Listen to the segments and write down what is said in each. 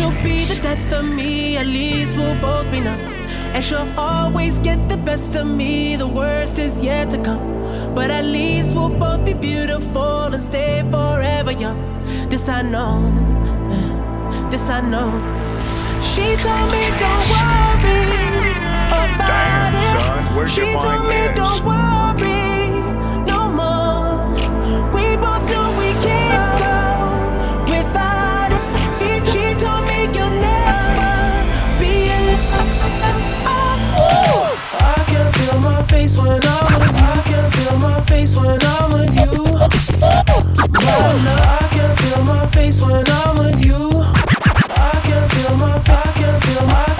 she'll be the death of me, at least we'll both be numb. And she'll always get the best of me, the worst is yet to come. But at least we'll both be beautiful and stay forever young. This I know, this I know. She told me don't worry about Damn, it. Son, she told me don't worry. face when I'm with you. I can feel my face when I'm with you. I can feel my face when I'm with you. I can feel my, I can feel my.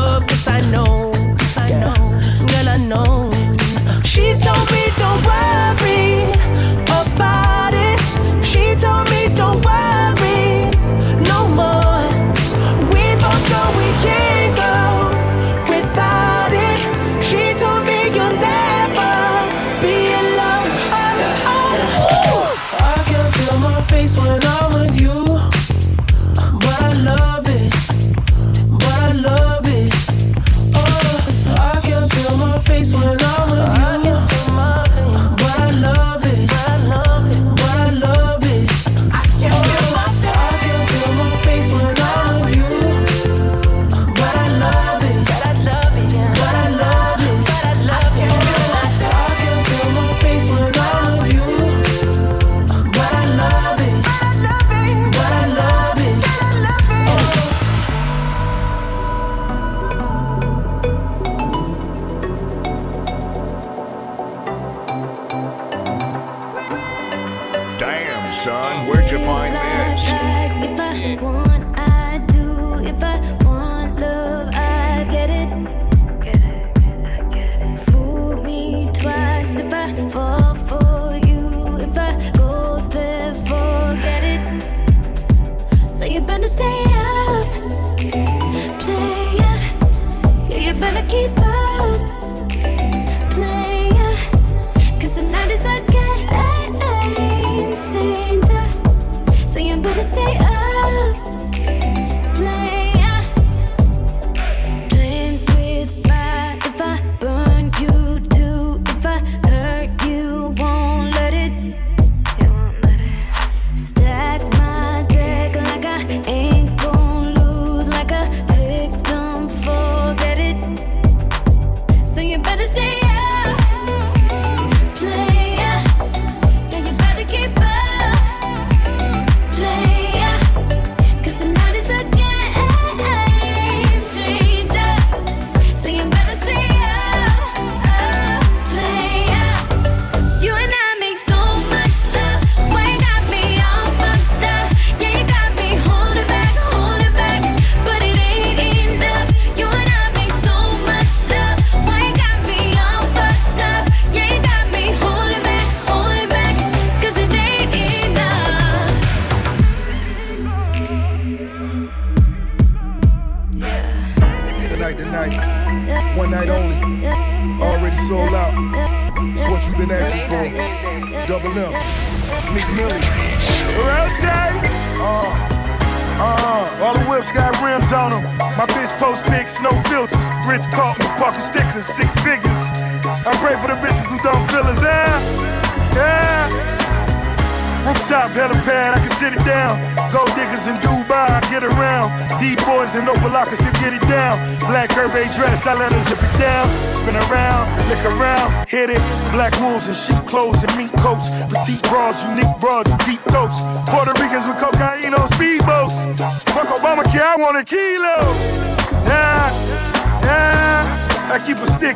it.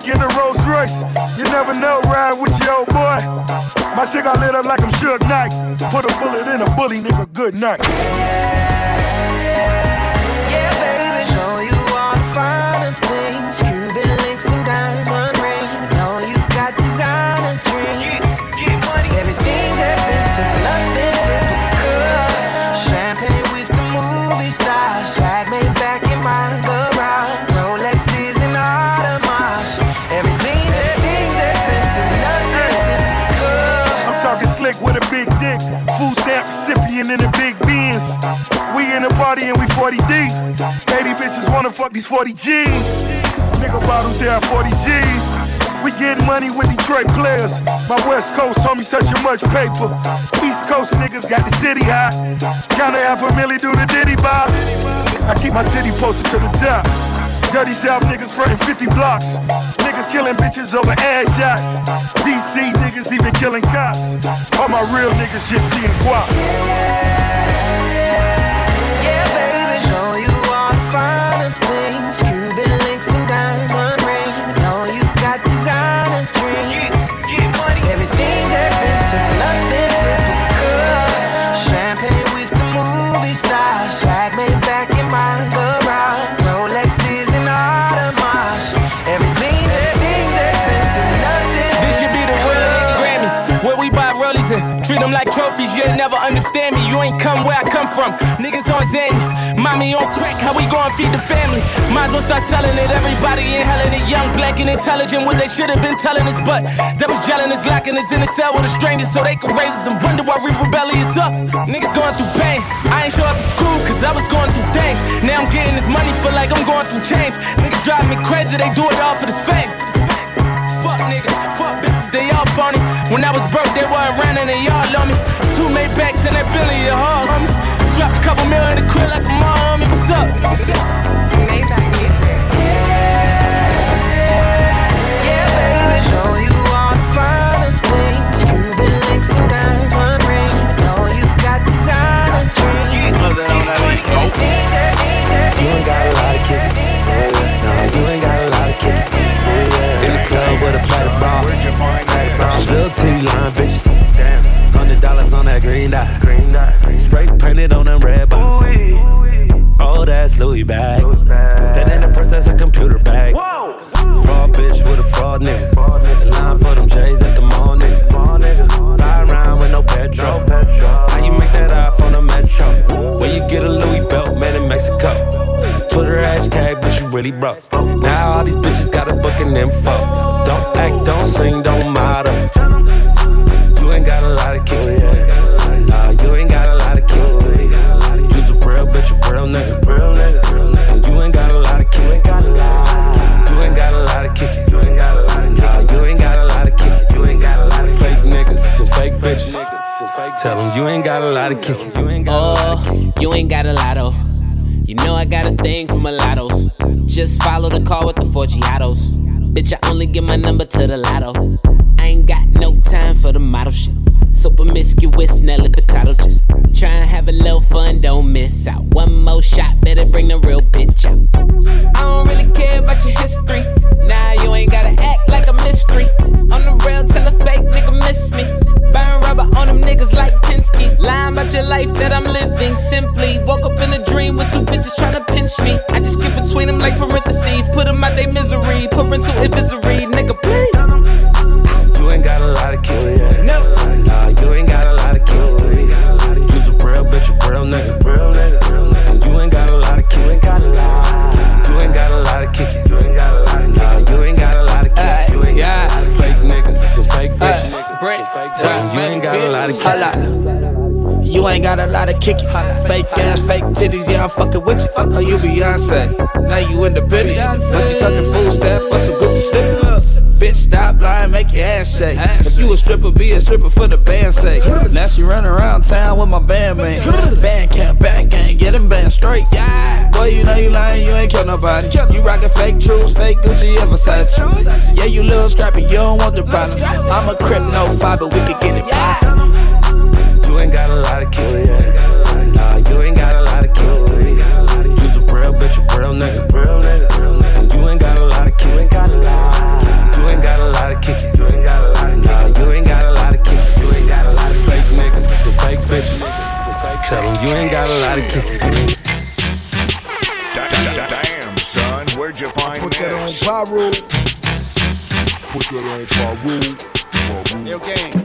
In a Rolls Royce. You never know, ride with your old boy. My shit got lit up like I'm Suge Knight. Put a bullet in a bully, nigga, good night. Party and we 40 deep. 80 bitches wanna fuck these 40 G's. Nigga bottle down 40 G's. We getting money with Detroit players. My West Coast homies touching much paper. East Coast niggas got the city high. Counter half a milli do the Diddy Bob. I keep my city posted to the top. Dirty South niggas frontin' 50 blocks. Niggas killing bitches over ass shots. DC niggas even killing cops. All my real niggas just seeing guap. You'll never understand me. You ain't come where I come from. Niggas on Xannies, mommy on crack. How we gon' feed the family? Might as well start selling it. Everybody in inhaling it. Young, black, and intelligent. What they should have been telling us, but that was gelling us, locking us in a cell with a stranger so they could raise us and wonder why we rebellious up. Niggas going through pain. I ain't show up to school cause I was going through things. Now I'm getting this money, feel like I'm going through change. Niggas drive me crazy, they do it all for this fame. Fuck niggas, fuck bitches, they all phony. When I was broke, they weren't around and they all love me. Two Maybachs and that Billy, a hard homie. Drop a couple million in the crib like a mom, homie. What's up? What's up? Maybach music. Yeah, baby, show you all the finer things. Cuban links and diamond ring. I know you got designer dreams. Everything's, everything's, You ain't got a lot of kick. No, you ain't got a lot of kick. In the club Little line bitches. Hundred dollars on that green dot. Spray painted on them red bottoms. Oh, that's Louis bag. That ain't a purse, that's a computer bag. Fraud bitch with a fraud nigga. The line for them J's at the mall nigga. Ride around with no petrol. How you make that on the metro? Where you get a Louis belt really broke. Now all these bitches got a booking info. Don't act, don't sing, don't model. You ain't got a lot of kick. Nah, you ain't got a lot of kick. You's a real bitch, a real nigga. And you ain't got a lot of kick. You ain't got a lot of kick. Nah, you ain't got a lot of kick. You ain't got a lot of fake niggas and fake bitches. Tell you ain't got a lot of kick. You ain't got a lot of kick. Oh, you ain't got a lotto. Oh. You know I got a thing for mulattoes. Just follow the car with the four Giatos. Bitch, I only give my number to the lotto. I ain't got no time for the model shit. So promiscuous, Nelly Furtado just try and have a little fun, don't miss out. One more shot, better bring the real bitch out. I don't really care about your history. Nah, you ain't gotta act like a Beyonce. Now you independent. But you sucking food stamp for some Gucci slippers. Bitch, stop lying, make your ass shake. If you a stripper, be a stripper for the band's sake. Now she run around town with my band man. Band camp, band gang, get them band straight. Boy, you know you lying, you ain't kill nobody. You rockin' fake truths, fake Gucci, and Versace. Yeah, you little scrappy, you don't want the problem. I'm a crip, no fiber, we could get it poppin'. You ain't got a lot of kick. Nah, you ain't got a. You's a real bitch, a real nigga. And you ain't got a lot of kick. You ain't got a lot of kick. Nah, you ain't got a lot of kick. Fake niggas and fake bitches. Tell them you ain't got a lot of kick. Da- da- da- Damn, son, where'd you find Put that on this? pyro. Put that on pyro. Pyro. Yo, gang, Let's go.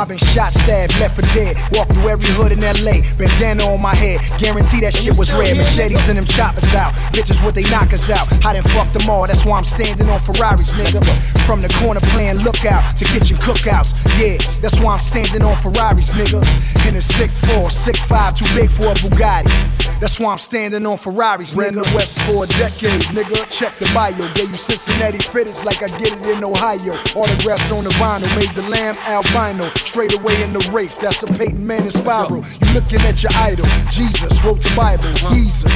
I've been shot, stabbed, left for dead. Walked through every hood in LA. Bandana on my head. Guarantee that shit was red. Machetes and them choppers out. Bitches what they knock us out. I done fucked them all. That's why I'm standing on Ferraris, nigga. From the corner playing lookout to kitchen cookouts. Yeah, that's why I'm standing on Ferraris, nigga. In a 6'4, 6'5, too big for a Bugatti. That's why I'm standing on Ferraris, Ran nigga. the West for a decade, nigga. Check the bio. Gave you Cincinnati fitteds like I get it in Ohio. Autographs on the vinyl. Made the lamb albino. Straight away in the race. That's a Peyton Manning spiral. You looking at your idol. Jesus wrote the Bible. Jesus.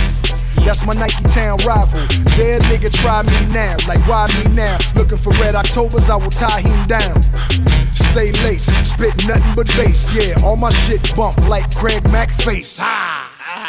That's my Nike Town rival. Dead nigga, try me now. Like, why me now? Looking for red Octobers, I will tie him down. Stay laced, spit nothing but bass. Yeah, all my shit bump like Craig Mack face.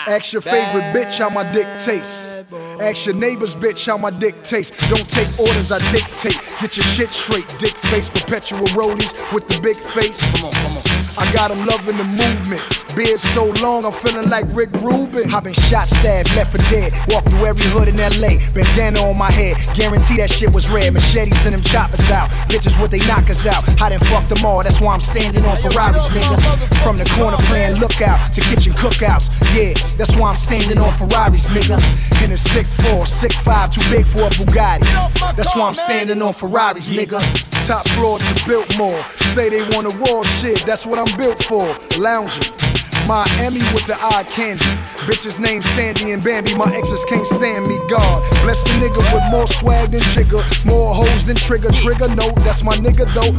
Ask your favorite bitch how my dick tastes. Ask your neighbor's bitch how my dick tastes. Don't take orders, I dictate. Get your shit straight, dick face. Perpetual rollies with the big face. Come on, come on. I got 'em loving the movement. Beard so long, I'm feeling like Rick Rubin. I've been shot, stabbed, left for dead. Walked through every hood in LA. Bandana on my head. Guarantee that shit was red. Machetes and them choppers out. Bitches what they knock us out. I done fucked them all. That's why I'm standing on Ferraris, nigga. From the corner playing lookout to kitchen cookouts. Yeah, that's why I'm standing on Ferraris, nigga. In a 6'4, 6'5, too big for a Bugatti. That's why I'm standing on Ferraris, nigga. Top floor to Biltmore. Say they want a war shit, that's what I'm built for. Lounging. Miami with the eye candy. Bitches named Sandy and Bambi. My exes can't stand me. God bless the nigga with more swag than Jigga. More hoes than Trigga. Trigga, no, that's my nigga though.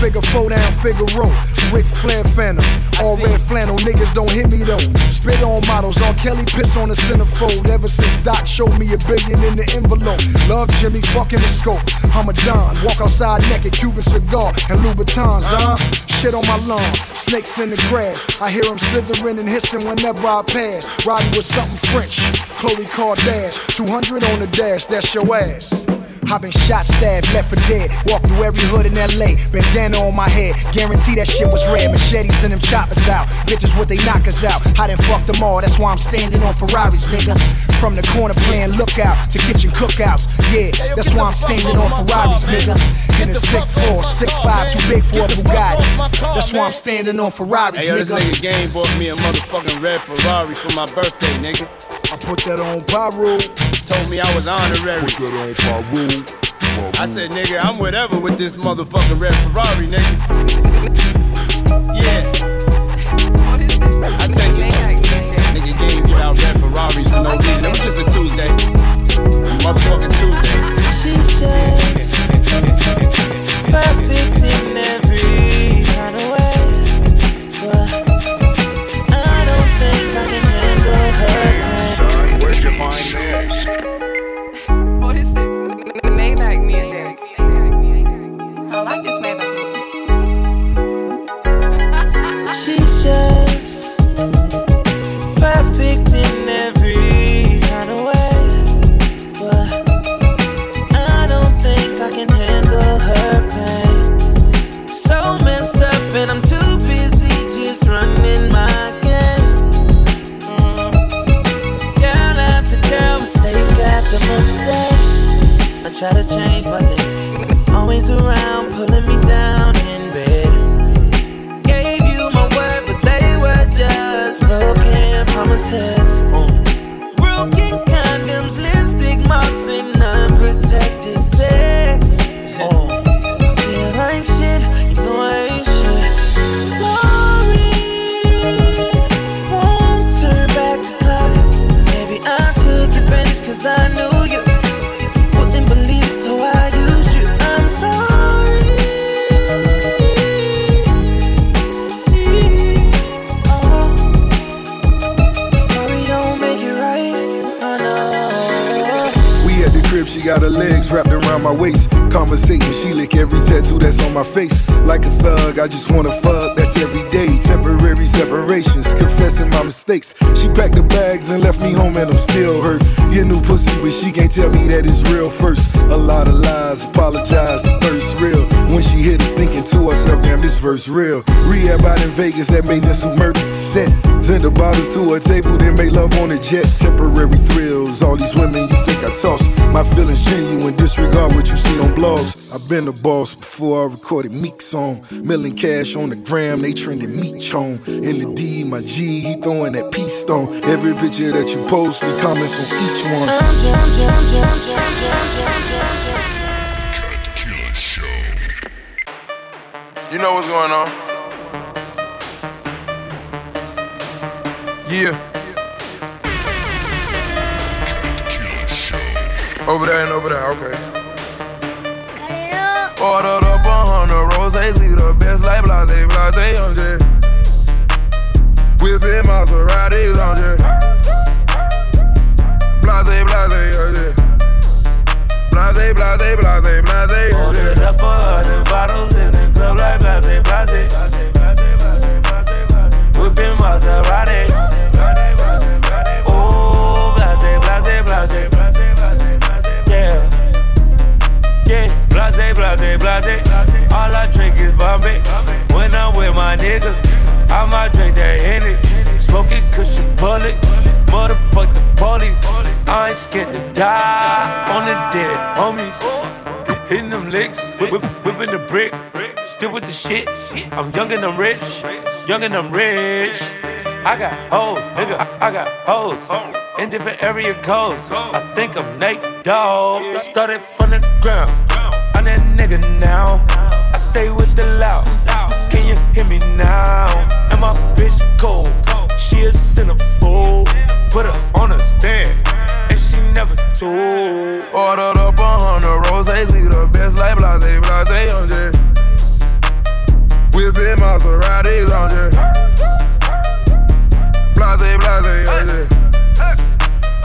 Figure four down, figure row. Ric Flair Phantom. All red flannel, niggas don't hit me though. Spit on models, R. Kelly piss on the centerfold. Ever since Doc showed me a billion in the envelope. Love Jimmy, fucking the scope. I'm a Don. Walk outside naked, Cuban cigar and Louboutins, huh? Shit on my lawn. Snakes in the grass. I hear them and hissing whenever I pass. Riding with something French. Khloe Kardashian. 200 on the dash, that's your ass. I've been shot, stabbed, left for dead. Walked through every hood in LA. Bandana on my head. Guarantee that shit was red. Machetes and them choppers out. Bitches what they knock us out. I done fucked them all. That's why I'm standing on Ferraris, nigga. From the corner playing lookout to kitchen cookouts. Yeah, that's why I'm standing on Ferraris, nigga. In a 6'4, 6'5, too big for a Bugatti. That's why I'm standing on Ferraris, Hey, yo, this nigga. nigga Game bought me a motherfucking red Ferrari for my birthday, nigga. I put that on Pyro. Told me I was honorary. Put that on Pyro. I said, nigga, I'm whatever with this motherfucking red Ferrari, nigga. Yeah, What is this? I take They it. got easy. Nigga game give out red Ferraris for no reason. It was just a Tuesday. Motherfucking Tuesday. She's just perfect in every Find this? Verse real. Rehab out in Vegas, that made this murdered set. Send the bottles to a table, then make love on a jet. Temporary thrills, all these women you think I toss. My feelings genuine, disregard what you see on blogs. I've been the boss before I recorded Meek song. Milling cash on the gram, they trending meat chone. In the D, my G, he throwing that peace stone. Every picture that you post, me comments on each one. You know what's going on? Yeah. Over there and over there, okay. Ordered up a hundred roses, we the best like blase, blase, I'm just Whipping Maseratis, I'm just Blase, blase, I'm just Blase, blase, blase, blase, Ordered up a hundred bottles in the club like blase, blase. Whipping Maserati. Oh, blase, blase, blase. Yeah. Yeah, blase, blase, blase. Homies. Hitting them licks, whip, the brick. Still with the shit. I'm young and I'm rich. Young and I'm rich. I got hoes, nigga. I, I got hoes in different area codes. I think I'm Nate Dogg. Started from the ground. I'm that nigga now. I stay with the loud. Can you hear me now? And my bitch cold. She a centerfold. Put her on a stand. And she never told. Ordered up a hundred roses, we the best like blase, blase, I'm just Whipping Maseratis, I'm Blase, blase, I'm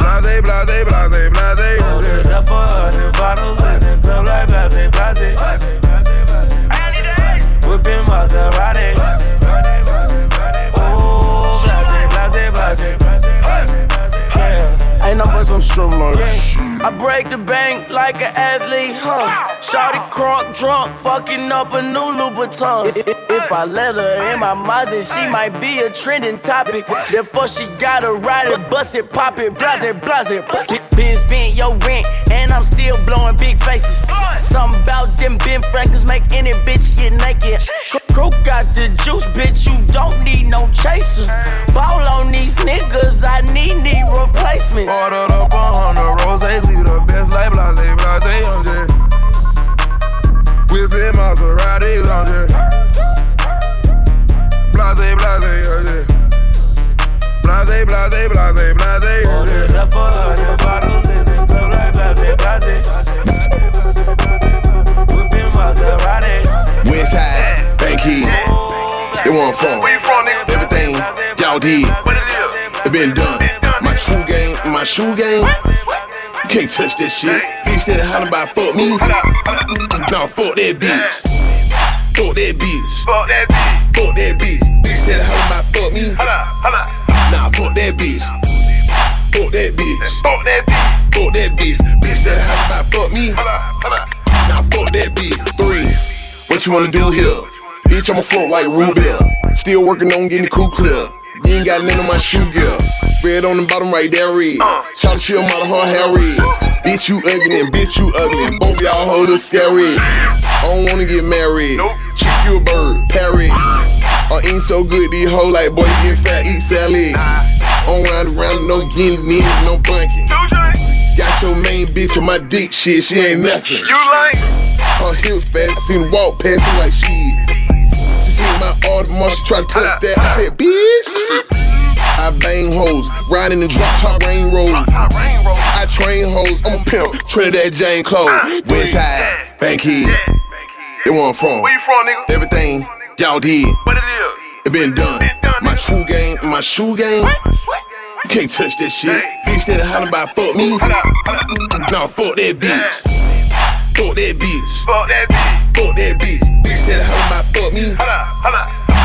Blase, blase, blase, blase, Ordered up a hundred bottles in the club like blase, blase. Whipping Maserati. Yeah. Ain't no but some shrimp like I break the bank like an athlete, huh? Shawty crunk drunk, fucking up a new Louboutin. If, if I let her in my Mazda, she might be a trending topic. Therefore, she gotta ride it, bust it, pop it, blase, blase. Been spent your rent, and I'm still blowing big faces. Something about them Ben Franklin's make any bitch get naked. Crook got the juice, bitch, you don't need no chaser. Ball on these niggas, I need knee replacements. Ordered up a hundred roses, we the best like blase, blase, I'm just Whipping Maseratis, I'm just Blase, blase, I'm just Blase, blase, blase, blase, I'm Ordered just up a hundred bottles in the club like blase, blase. Whipping Maserati. Westside, Banky, they want from everything y'all did. It been done. My true game, my shoe game. You can't touch that shit. Bitch that hollering about fuck me. Nah, fuck that bitch. Fuck that bitch. Fuck that bitch. Fuck that bitch. Bitch that hollering about fuck me. Nah, fuck that bitch. Fuck that bitch. Fuck that bitch. Fuck that bitch. Bitch that hollering about fuck me. Nah, fuck that bitch. Three. What you wanna do here? Bitch, I'ma float like Rubel. Still working on getting the cool clear. You ain't got none of my shoe gear. Red on the bottom right there, red. Shout shit out of her hair red. Bitch, you ugly and bitch, you ugly. Both y'all hold look scary. I don't wanna get married. Chick you a bird, parrot. I ain't so good, these hoes like boy, you get fat, eat salad. On round around, no guinea, niggas, no bunking. Got your main bitch on my dick, shit, she ain't nothing. You like? Her hips fat, seen her walk past me like shit. My Audemars, she try to touch that. I said, bitch. I bang hoes, riding the drop top rain road. I train hoes, I'm a pimp, Trinidad James Clothes. Westside, Bankhead. They want from. Where you from, nigga? Everything y'all did. What it is? It been done. My true game, my shoe game. You can't touch that shit. Bitch that hollering about fuck me. Nah, fuck that bitch. Fuck that bitch. Fuck that bitch. Fuck that bitch. Bitch that hollering about fuck me.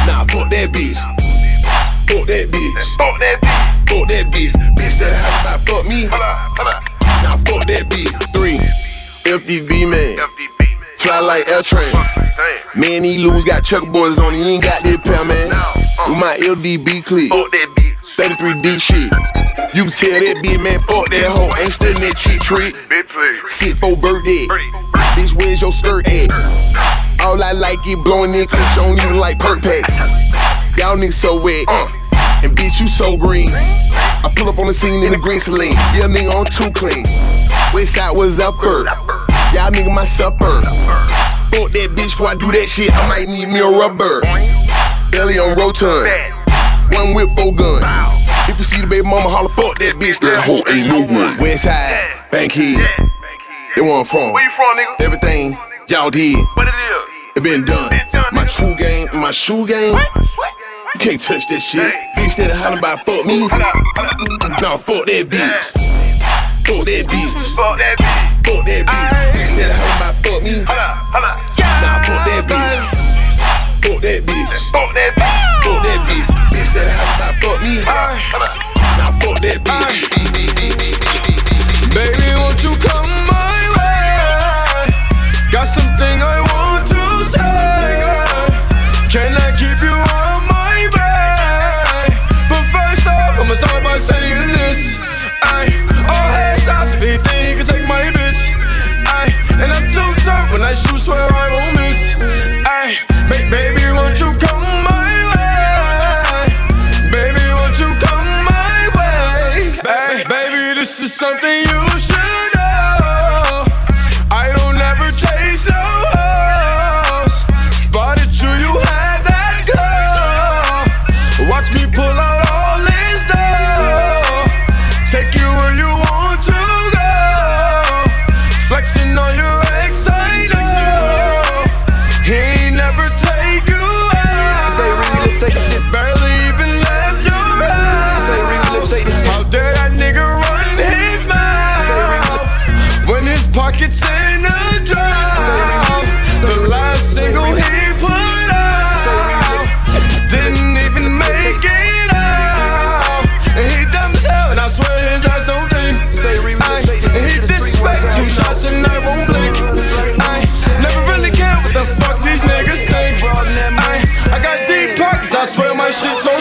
Nah, fuck that bitch. Fuck that bitch. Fuck that bitch. Fuck that bitch. Bitch that hollering about fuck me. Nah, fuck that bitch. Three. FDB man. Fly like L train. Man, he lose got checkerboards on. He ain't got that pair, man. With my LDB clip. 33 D shit. You tell that bitch, man, fuck that hoe. Ain't studying that cheap trick. Bitch, please. Sit for birthday. Bitch, where's your skirt at? Keep blowing in cause you don't even like perk packs. Y'all niggas so wet, uh, and bitch, you so green. I pull up on the scene in the green Saleen. Yeah, nigga on too clean. West side was upper. Y'all nigga my supper. Fuck that bitch before I do that shit. I might need me a rubber. Belly on rotund. One whip, four gun. If you see the baby mama holler, fuck that bitch. That hoe ain't no one. West side, Bankhead. They want from. Where you from, nigga? Everything y'all did, What it is? Been done. My true game, my shoe game. You can't touch that shit. Bitch that hollering about fuck me. Nah, fuck that bitch. Fuck that bitch. Fuck that bitch. Fuck that bitch. Bitch that hollering about fuck me. Hold up, hold up. Nah, fuck that bitch. Fuck that bitch. Fuck that bitch. Fuck that bitch. Bitch that hollering about fuck me. Nah, fuck that bitch. Swear my shit so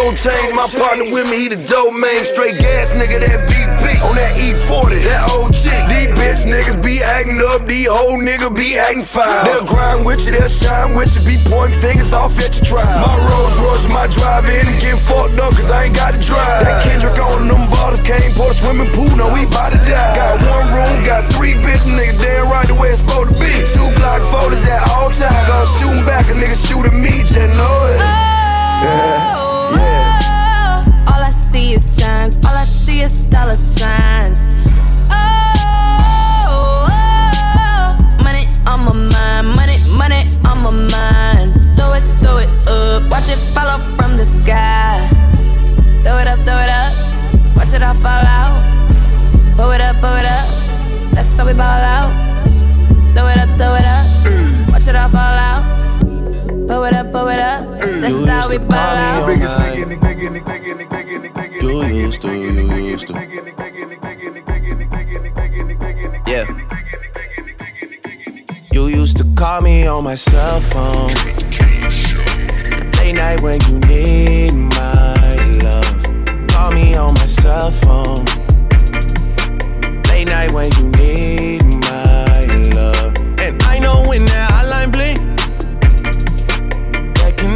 gold chain. My partner with me, he the dope man. Straight gas nigga, that VP. On that E40, that old chick. These bitch niggas be acting up, these old niggas be acting foul. They'll grind with you, they'll shine with you, be pointing fingers off at your trial. My Rolls Royce, my drive in, and getting fucked up, cause I ain't got to drive. That Kendrick on them bottles came, pour the swimming pool, no, we bout to die. Got one room, got three bitches, nigga, damn right the way it's supposed to be. Two Glock photos at all times, gonna shoot 'em back, a nigga shoot at me, just know it. Yeah, yeah. All I see is signs, all I see is dollar signs. Oh, oh, money on my mind, money, money on my mind. Throw it, throw it up, watch it fall off from the sky. Throw it up, throw it up, watch it all fall out. Pull it up, pull it up, that's how we ball out. Throw it up, throw it up, watch it all fall out. Pull it up, pull it up, that's how we ball out. Biggest nigga nigga nigga nigga nigga You used to, you used to. Yeah. You used to call me on my cell phone. Late night when you need my love. Call me on my cell phone. Late night when you need my love. And I know when that hotline bling,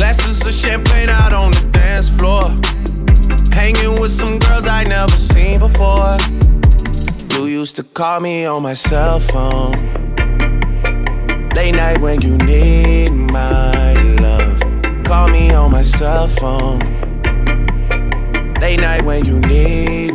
Glasses of champagne out on the dance floor. Hanging with some girls I never seen before. You used to call me on my cell phone. Late night when you need my love. Call me on my cell phone. Late night when you need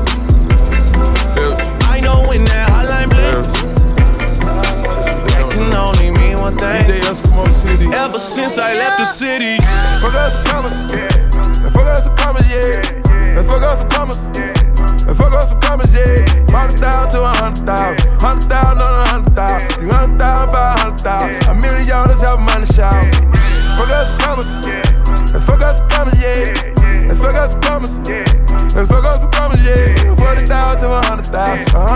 Only mean one thing. Ever since I left the city, Fuck us some commas, yeah. And fuck us some commas, yeah. And fuck us some commas. And fuck us some commas, yeah. Hundred thousand to a hundred thousand. Hundred thousand on a hundred thousand. Three hundred thousand, five hundred thousand. A million dollars have money shout. Fuck us some commas, yeah. And fuck us some commas, yeah. And fuck us some commas. And fuck us some commas, yeah. Forty thousand to a hundred thousand. A hundred thousand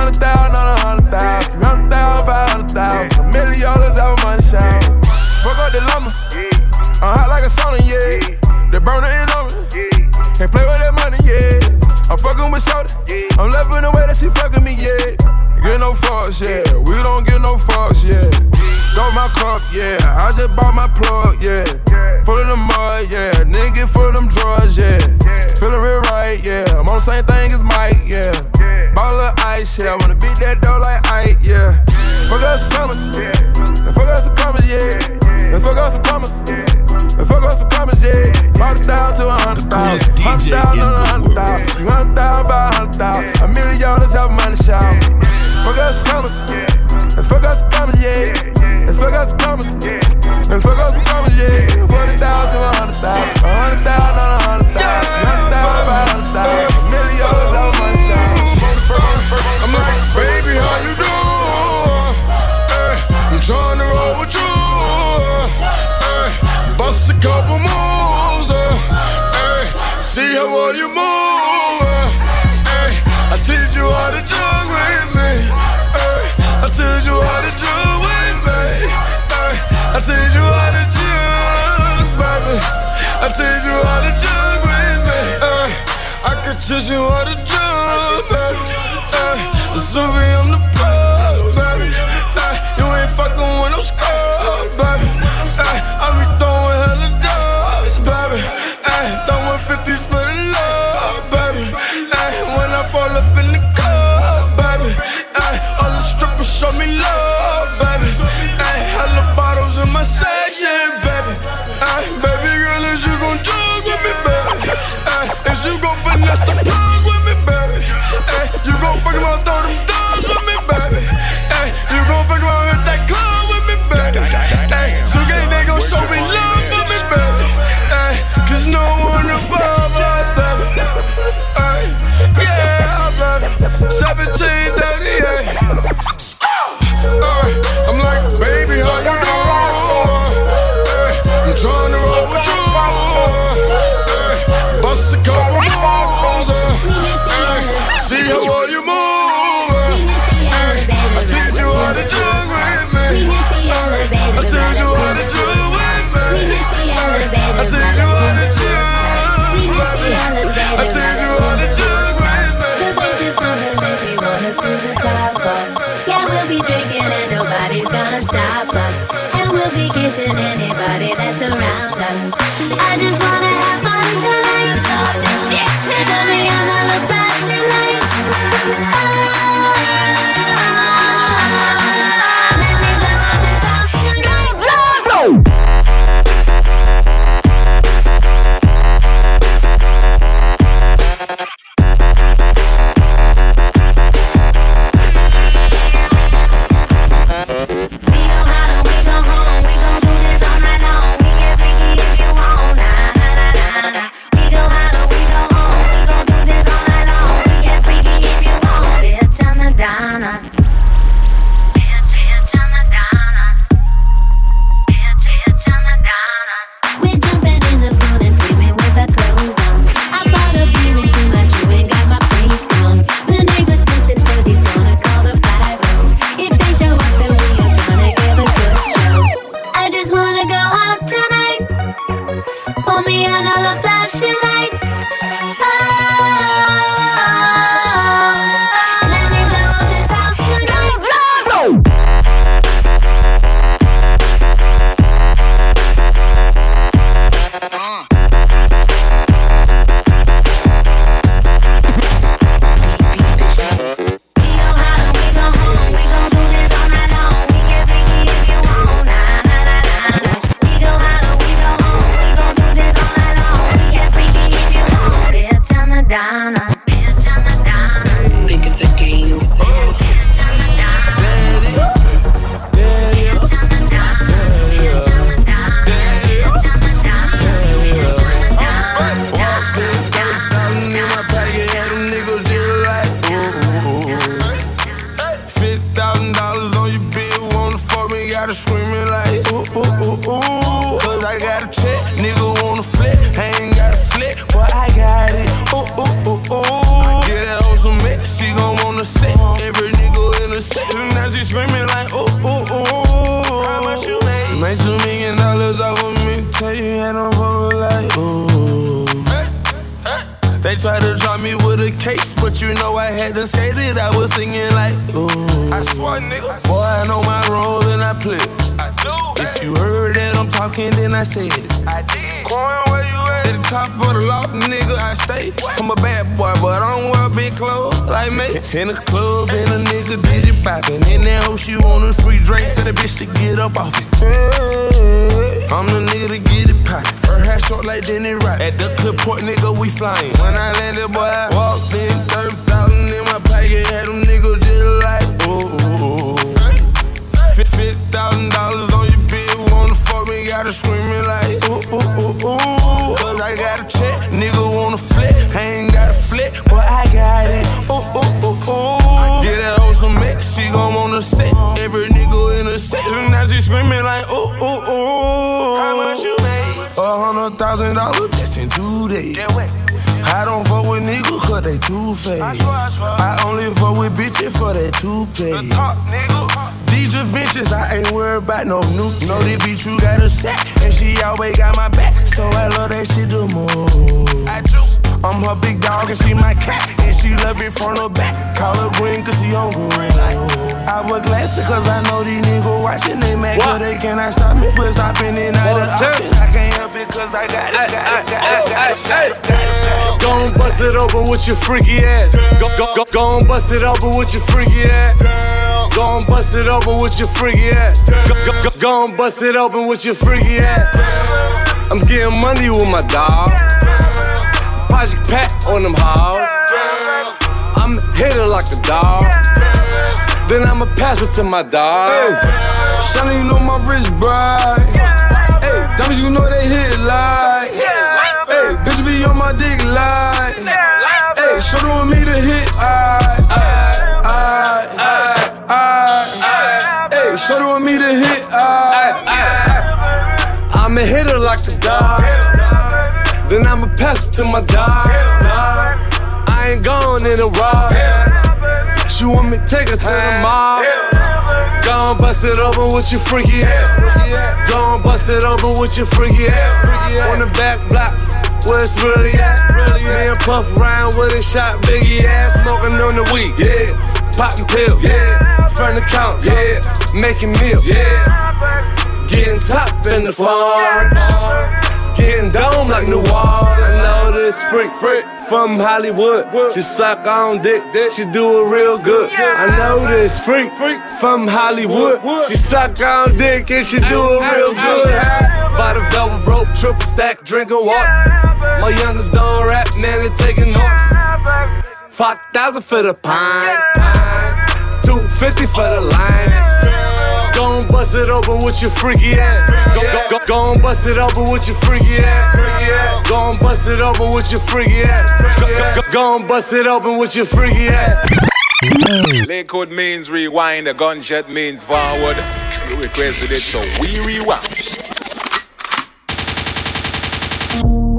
Teach you how to Hey, know I had to skate it, I was singing like, ooh. I swear, nigga. Boy, I know my role and I play. I do. If you heard that I'm talking, then I said it. I did. Coin, where you at? At the top of the loft, nigga, I stay. I'm a bad boy, but I don't wear big clothes like me. In the club, and a nigga did it poppin'. In that hoe, she want a free drink, tell the bitch to get up off it. I'm the nigga to get it poppin'. Her hair short like Denny Rock. At the clip port, nigga, we flyin'. When I landed, boy, I walked in, 30,000 in my pocket, had them niggas just like, oh, ooh, ooh, ooh. Fifty thousand dollars on your bill, wanna fuck me, gotta screaming like ooh ooh ooh ooh. Cause I got a check, nigga wanna flip, I ain't got a flip, but I got it. Oh, ooh ooh ooh ooh. Get that hoe some mix, she gon' wanna set every nigga in the section. Now she screaming like ooh ooh ooh. How much you made? A hundred thousand dollars just in two days. I don't fuck with niggas cause they two faced. I only fuck with bitches for that toupee. DJ Ventures, I ain't worried about no new. Know this bitch, you got a set, and she always got my back. So I love that shit the most. I do. I'm her big dog and she my cat, and she love it from the back. Call her green cause she on green. I wear glasses cause I know these niggas watching. They mad cause they cannot stop me, but stopping it not an option. I can't help it cause I got it, got it, got it, oh, got it, got it. Go and bust it open with your freaky ass. Go, go, go, go bust it open with your freaky ass. Go and bust it open with your freaky ass. Go, go, go, go bust it open with your freaky ass. I'm getting money with my dog. Project Pat on them halls. I'm a hitter like a dog. Then I'ma pass it to my dog. Hey, Shawty, you know my wrist bright. Hey, diamonds, you know they hit like. Hey, bitch be on my dick like. Hey, show with me to hit. I, I, I, I, Hey, show with me to hit. I, I'm a hitter like a dog. Then I'ma pass it to my dog. I ain't going in a raw. She want me take her to the mall. Go and bust it open with your freaky ass. Go and bust it open with your freaky ass. On the back block, where it's really at. Me and Puff around with a shot, biggie ass, smoking on the weed. Yeah, popping pills. Yeah, front account. Yeah, making meal. Yeah, getting top in the farm. Getting dome like New Orleans. I know this freak, freak from Hollywood. She suck on dick, she do it real good. I know this freak, freak from Hollywood. She suck on dick and she do it real good. By the velvet rope, triple stack, drinking water. My youngest don't rap, man, they taking off. Five thousand for the pint, two fifty for the line. Go and bust it open with your freaky ass. Go, go, go, go and bust it open with your freaky ass. Go and bust it open with your freaky ass. Go, go, go, go and bust it open with your freaky ass. Liquid means rewind, a gunshot means forward. You requested it, so we rewind.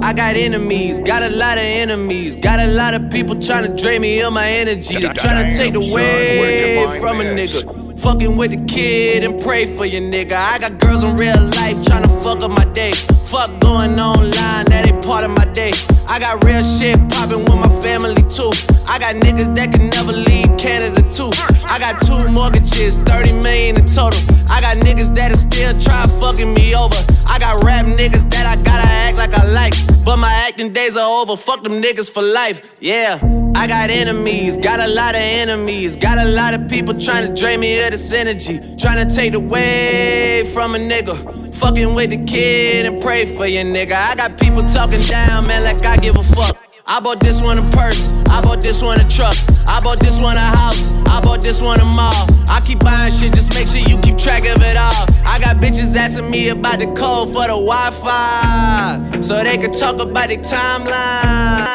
I got enemies, got a lot of enemies, got a lot of people trying to drain me of my energy. They trying to take away from a nigga. Fucking with the kid and pray for your nigga. I got girls in real life trying to fuck up my day. Fuck going online, that ain't part of my day. I got real shit popping with my family too. I got niggas that can never leave Canada too. I got two mortgages, 30 million in total. I got niggas that'll still try fucking me over. I got rap niggas that I gotta act like I like. But my acting days are over. Fuck them niggas for life. Yeah. I got enemies, got a lot of enemies, got a lot of people trying to drain me of this energy, trying to take away from a nigga. Fucking with the kid and pray for your nigga. I got people talking down, man, like I give a fuck. I bought this one a purse, I bought this one a truck, I bought this one a house, I bought this one a mall. I keep buying shit, just make sure you keep track of it all. I got bitches asking me about the code for the Wi Fi, so they can talk about the timeline.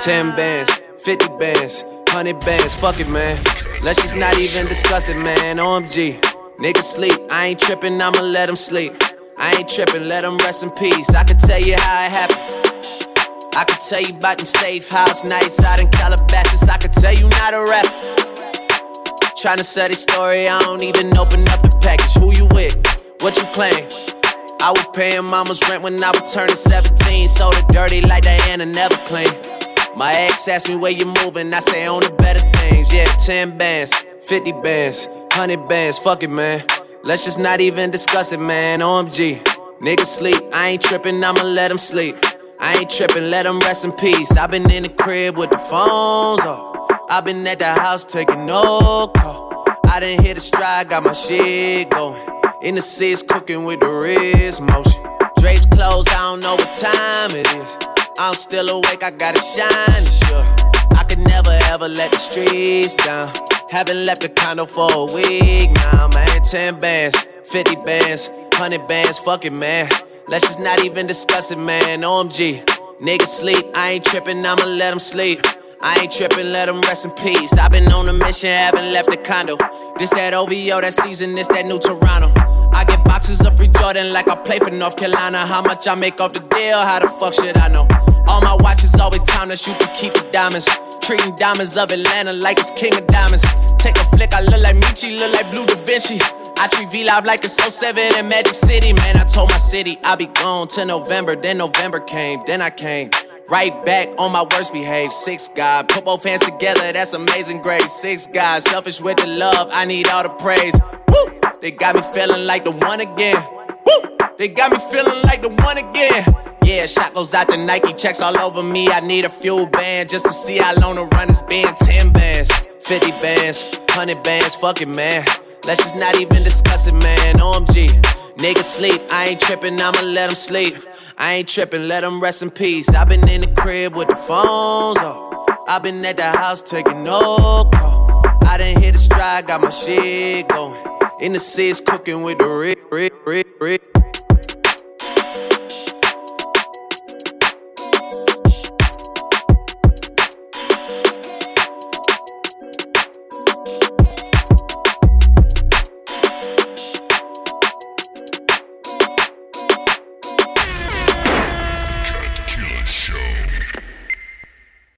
10 bands, 50 bands, 100 bands, fuck it, man. Let's just not even discuss it, man. OMG. Niggas sleep, I ain't tripping, I'ma let them sleep. I ain't tripping, let them rest in peace. I can tell you how it happened. I can tell you about them safe house nights out in Calabasas. I can tell you not a rap. Tryna sell this story, I don't even open up the package. Who you with? What you claim? I was paying mama's rent when I was turning 17. Sold it dirty like Diana, never clean. My ex asked me where you moving, I say on the better things. Yeah, 10 bands, 50 bands, 100 bands, fuck it, man. Let's just not even discuss it, man. OMG. Niggas sleep, I ain't tripping, I'ma let them sleep. I ain't tripping, let them rest in peace. i been in the crib with the phones off. i been at the house taking no call. I didn't hit a stride, got my shit going. In the seats, cooking with the wrist motion. Drapes closed, I don't know what time it is. I'm still awake, I gotta shine sure. I could never ever let the streets down. Haven't left the condo for a week now, man. 10 bands, 50 bands, 100 bands, fuck it, man. Let's just not even discuss it, man. OMG. Niggas sleep, I ain't tripping, I'ma let them sleep. I ain't tripping, let them rest in peace. i been on a mission, haven't left the condo. This that OVO, that season, this that new Toronto. I get boxes of free Jordan like I play for North Carolina. How much I make off the deal, how the fuck should I know? All my watches always time to shoot to keep the diamonds. Treating diamonds of Atlanta like it's king of diamonds. Take a flick, I look like Meechy, look like Blue Da Vinci. I treat V Live like it's 07 in Magic City. Man, I told my city I'll be gone till November. Then November came, then I came. Right back on my worst behavior. Six God, put both hands together, that's amazing grace. Six God, selfish with the love, I need all the praise. Woo! They got me feeling like the one again. Woo! They got me feeling like the one again. Yeah, shot goes out to Nike, checks all over me. I need a FuelBand just to see how long the run has been. 10 bands, 50 bands, 100 bands, fuck it, man. Let's just not even discuss it, man. OMG. Niggas sleep, I ain't tripping, I'ma let them sleep. I ain't tripping, let them rest in peace. i been in the crib with the phones off. i been at the house taking no call. I didn't hit a stride, got my shit going. In the seats cooking with the rig, rig, rig, rig.